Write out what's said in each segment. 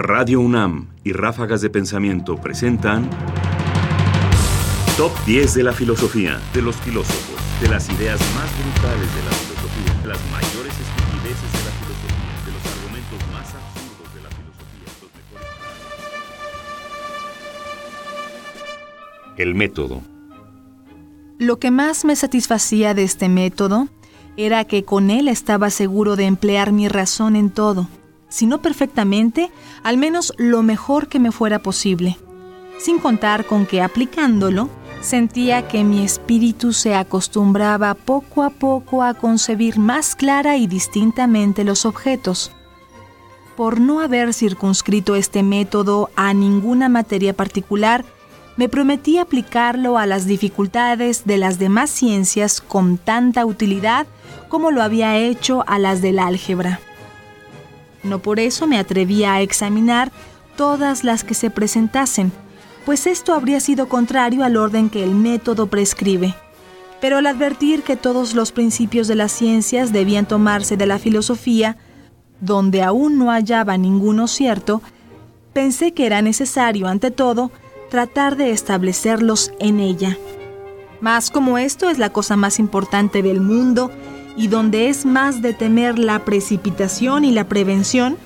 Radio UNAM y Ráfagas de Pensamiento presentan Top 10 de la filosofía, de los filósofos, de las ideas más brutales de la filosofía, de las mayores estupideces de la filosofía, de los argumentos más absurdos de la filosofía, los mejores... El método. Lo que más me satisfacía de este método era que con él estaba seguro de emplear mi razón en todo, si no perfectamente, al menos lo mejor que me fuera posible, sin contar con que aplicándolo, sentía que mi espíritu se acostumbraba poco a poco a concebir más clara y distintamente los objetos. Por no haber circunscrito este método a ninguna materia particular, me prometí aplicarlo a las dificultades de las demás ciencias con tanta utilidad como lo había hecho a las del álgebra. No por eso me atrevía a examinar todas las que se presentasen, pues esto habría sido contrario al orden que el método prescribe. Pero al advertir que todos los principios de las ciencias debían tomarse de la filosofía, donde aún no hallaba ninguno cierto, pensé que era necesario, ante todo, tratar de establecerlos en ella. Mas como esto es la cosa más importante del mundo y donde es más de temer la precipitación y la prevención,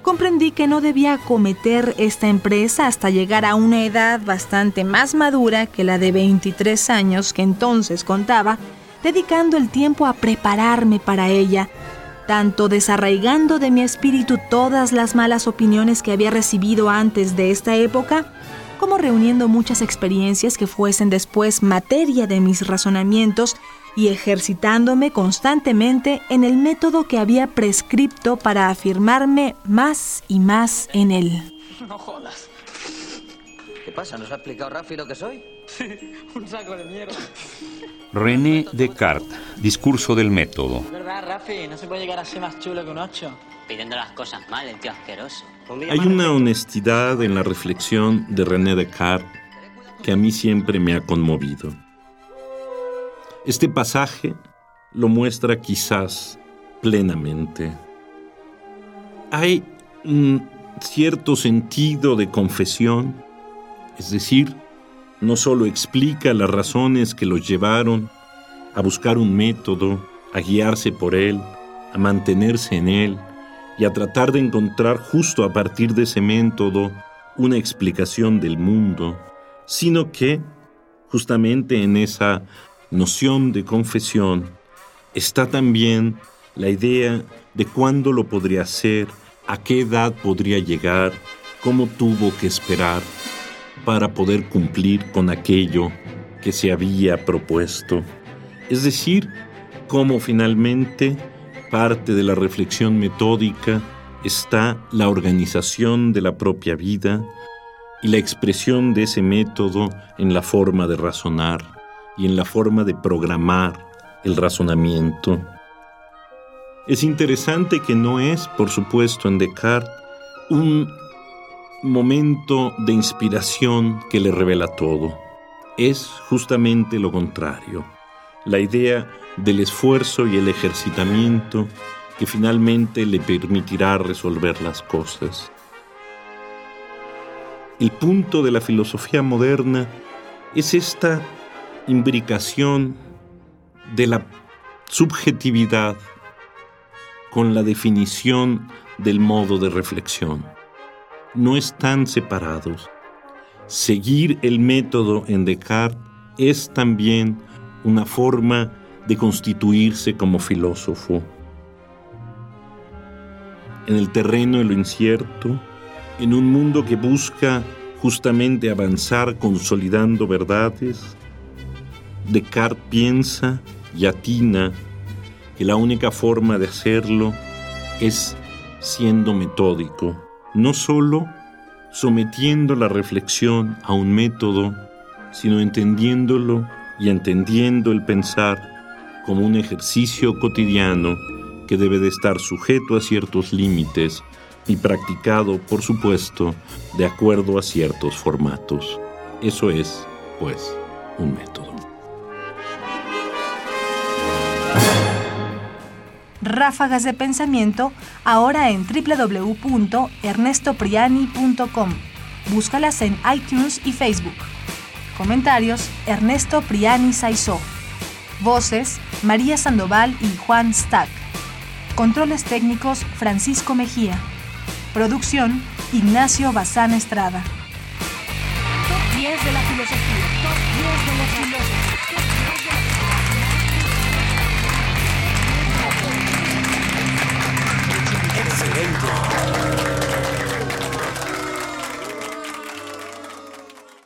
comprendí que no debía acometer esta empresa hasta llegar a una edad bastante más madura que la de 23 años que entonces contaba, dedicando el tiempo a prepararme para ella, tanto desarraigando de mi espíritu todas las malas opiniones que había recibido antes de esta época, como reuniendo muchas experiencias que fuesen después materia de mis razonamientos y ejercitándome constantemente en el método que había prescripto para afirmarme más y más en él. No jodas. ¿Qué pasa? ¿Nos ha explicado Rafi lo que soy? Un saco de mierda. René Descartes, Discurso del Método. ¿Verdad, Rafi? No se puede llegar así más chulo que un ocho. Pidiendo las cosas mal, el tío asqueroso. Hay una honestidad en la reflexión de René Descartes que a mí siempre me ha conmovido. Este pasaje lo muestra quizás plenamente. Hay un cierto sentido de confesión, es decir, no solo explica las razones que los llevaron a buscar un método, a guiarse por él, a mantenerse en él y a tratar de encontrar justo a partir de ese método una explicación del mundo, sino que justamente en esa noción de confesión está también la idea de cuándo lo podría hacer, a qué edad podría llegar, cómo tuvo que esperar para poder cumplir con aquello que se había propuesto. Es decir, cómo finalmente parte de la reflexión metódica está la organización de la propia vida y la expresión de ese método en la forma de razonar y en la forma de programar el razonamiento. Es interesante que no es, por supuesto, en Descartes un momento de inspiración que le revela todo. Es justamente lo contrario, la idea del esfuerzo y el ejercitamiento que finalmente le permitirá resolver las cosas. El punto de la filosofía moderna es esta imbricación de la subjetividad con la definición del modo de reflexión. No están separados. Seguir el método en Descartes es también una forma de constituirse como filósofo. En el terreno de lo incierto, en un mundo que busca justamente avanzar consolidando verdades, Descartes piensa y atina que la única forma de hacerlo es siendo metódico, no solo sometiendo la reflexión a un método, sino entendiéndolo y entendiendo el pensar como un ejercicio cotidiano que debe de estar sujeto a ciertos límites y practicado, por supuesto, de acuerdo a ciertos formatos. Eso es, pues, un método. Ráfagas de Pensamiento, ahora en www.ernestopriani.com. Búscalas en iTunes y Facebook. Comentarios: Ernesto Priani Saizó. Voces: María Sandoval y Juan Stack. Controles técnicos: Francisco Mejía. Producción: Ignacio Bazán Estrada.